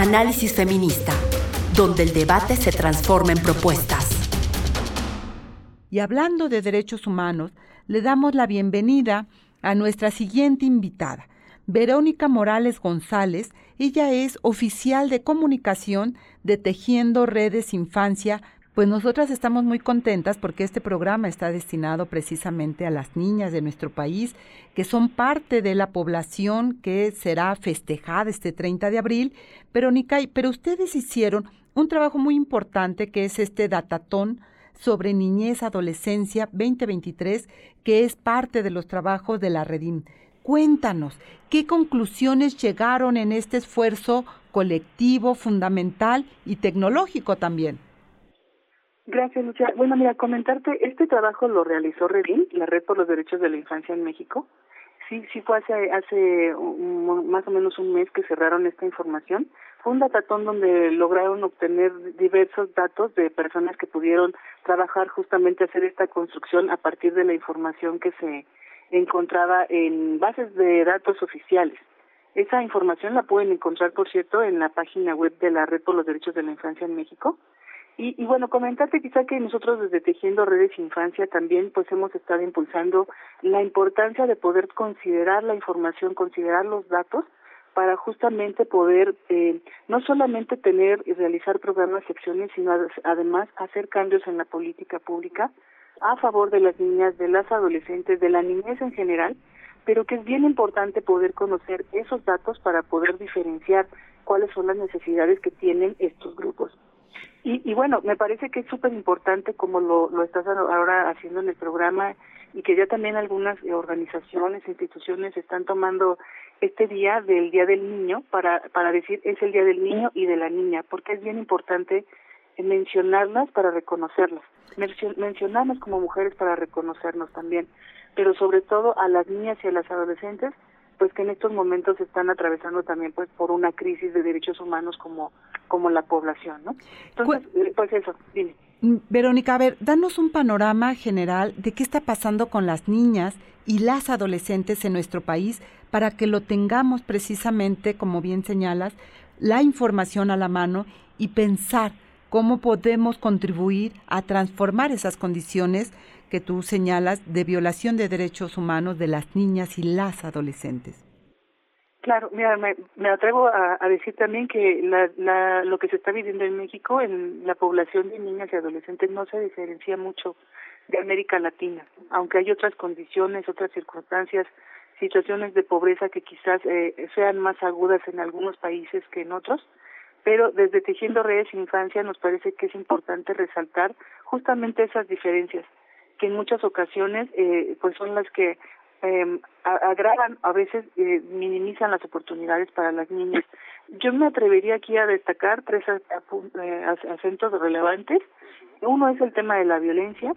Análisis Feminista, donde el debate se transforma en propuestas. Y hablando de derechos humanos, le damos la bienvenida a nuestra siguiente invitada, Verónica Morales González. Ella es oficial de comunicación de Tejiendo Redes Infancia pues nosotras estamos muy contentas porque este programa está destinado precisamente a las niñas de nuestro país, que son parte de la población que será festejada este 30 de abril. Pero, Nicay, pero ustedes hicieron un trabajo muy importante que es este datatón sobre niñez adolescencia 2023, que es parte de los trabajos de la Redim. Cuéntanos, ¿qué conclusiones llegaron en este esfuerzo colectivo, fundamental y tecnológico también? Gracias, Lucia. Bueno, mira, comentarte, este trabajo lo realizó Redin, la Red por los Derechos de la Infancia en México. Sí, sí fue hace, hace más o menos un mes que cerraron esta información. Fue un datatón donde lograron obtener diversos datos de personas que pudieron trabajar justamente hacer esta construcción a partir de la información que se encontraba en bases de datos oficiales. Esa información la pueden encontrar, por cierto, en la página web de la Red por los Derechos de la Infancia en México y, y bueno, comentarte quizá que nosotros desde Tejiendo Redes Infancia también pues hemos estado impulsando la importancia de poder considerar la información, considerar los datos para justamente poder eh, no solamente tener y realizar programas y acciones, sino además hacer cambios en la política pública a favor de las niñas, de las adolescentes, de la niñez en general, pero que es bien importante poder conocer esos datos para poder diferenciar cuáles son las necesidades que tienen estos grupos. Y, y bueno, me parece que es súper importante como lo, estás ahora haciendo en el programa y que ya también algunas organizaciones, instituciones están tomando este día del Día del Niño para, para decir es el Día del Niño y de la Niña, porque es bien importante mencionarlas para reconocerlas, mencionarnos como mujeres para reconocernos también, pero sobre todo a las niñas y a las adolescentes pues que en estos momentos están atravesando también pues por una crisis de derechos humanos como como la población, ¿no? Entonces, eh, pues eso, dime. Mm, Verónica, a ver, danos un panorama general de qué está pasando con las niñas y las adolescentes en nuestro país para que lo tengamos precisamente, como bien señalas, la información a la mano y pensar cómo podemos contribuir a transformar esas condiciones que tú señalas de violación de derechos humanos de las niñas y las adolescentes. Claro, mira, me, atrevo a, a, decir también que la, la, lo que se está viviendo en México en la población de niñas y adolescentes no se diferencia mucho de América Latina, aunque hay otras condiciones, otras circunstancias, situaciones de pobreza que quizás eh, sean más agudas en algunos países que en otros, pero desde Tejiendo Redes Infancia nos parece que es importante resaltar justamente esas diferencias que en muchas ocasiones eh, pues son las que eh, agravan, a veces eh, minimizan las oportunidades para las niñas. Yo me atrevería aquí a destacar tres eh, acentos relevantes. Uno es el tema de la violencia,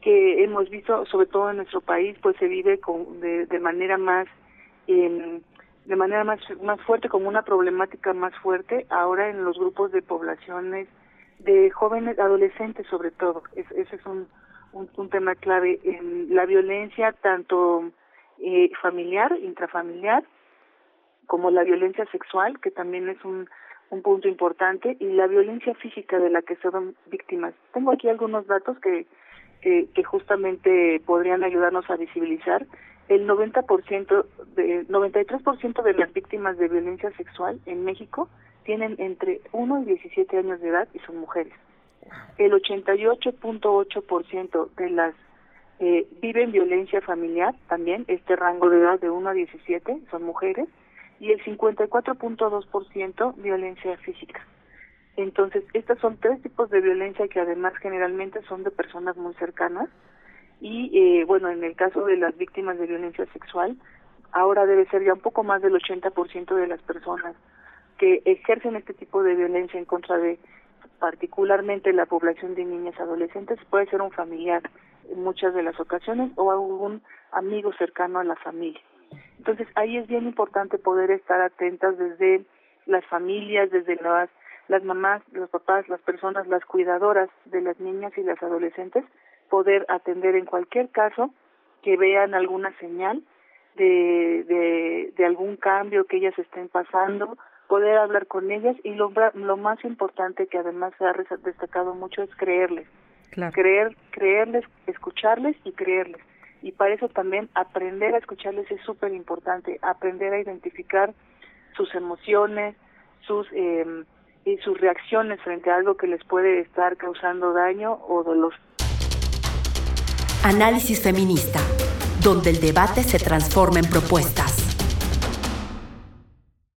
que hemos visto, sobre todo en nuestro país, pues se vive con, de, de manera más eh, de manera más más fuerte como una problemática más fuerte ahora en los grupos de poblaciones de jóvenes adolescentes sobre todo es, ese es un un, tema clave en la violencia tanto eh, familiar, intrafamiliar, como la violencia sexual, que también es un, un punto importante, y la violencia física de la que son víctimas. Tengo aquí algunos datos que, que, que justamente podrían ayudarnos a visibilizar. El 90%, de, 93% de las víctimas de violencia sexual en México tienen entre 1 y 17 años de edad y son mujeres el 88.8% de las eh, viven violencia familiar, también este rango de edad de 1 a 17 son mujeres, y el 54.2% violencia física. Entonces, estos son tres tipos de violencia que además generalmente son de personas muy cercanas y, eh, bueno, en el caso de las víctimas de violencia sexual, ahora debe ser ya un poco más del 80% de las personas que ejercen este tipo de violencia en contra de particularmente la población de niñas adolescentes, puede ser un familiar en muchas de las ocasiones o algún amigo cercano a la familia. Entonces ahí es bien importante poder estar atentas desde las familias, desde las, las mamás, los papás, las personas, las cuidadoras de las niñas y las adolescentes, poder atender en cualquier caso que vean alguna señal de, de, algún cambio que ellas estén pasando, poder hablar con ellas y lo, lo más importante que además se ha destacado mucho es creerles. Creer, creerles, escucharles y creerles. Y para eso también aprender a escucharles es súper importante, aprender a identificar sus emociones, sus eh, y sus reacciones frente a algo que les puede estar causando daño o dolor. Análisis feminista, donde el debate se transforma en propuestas.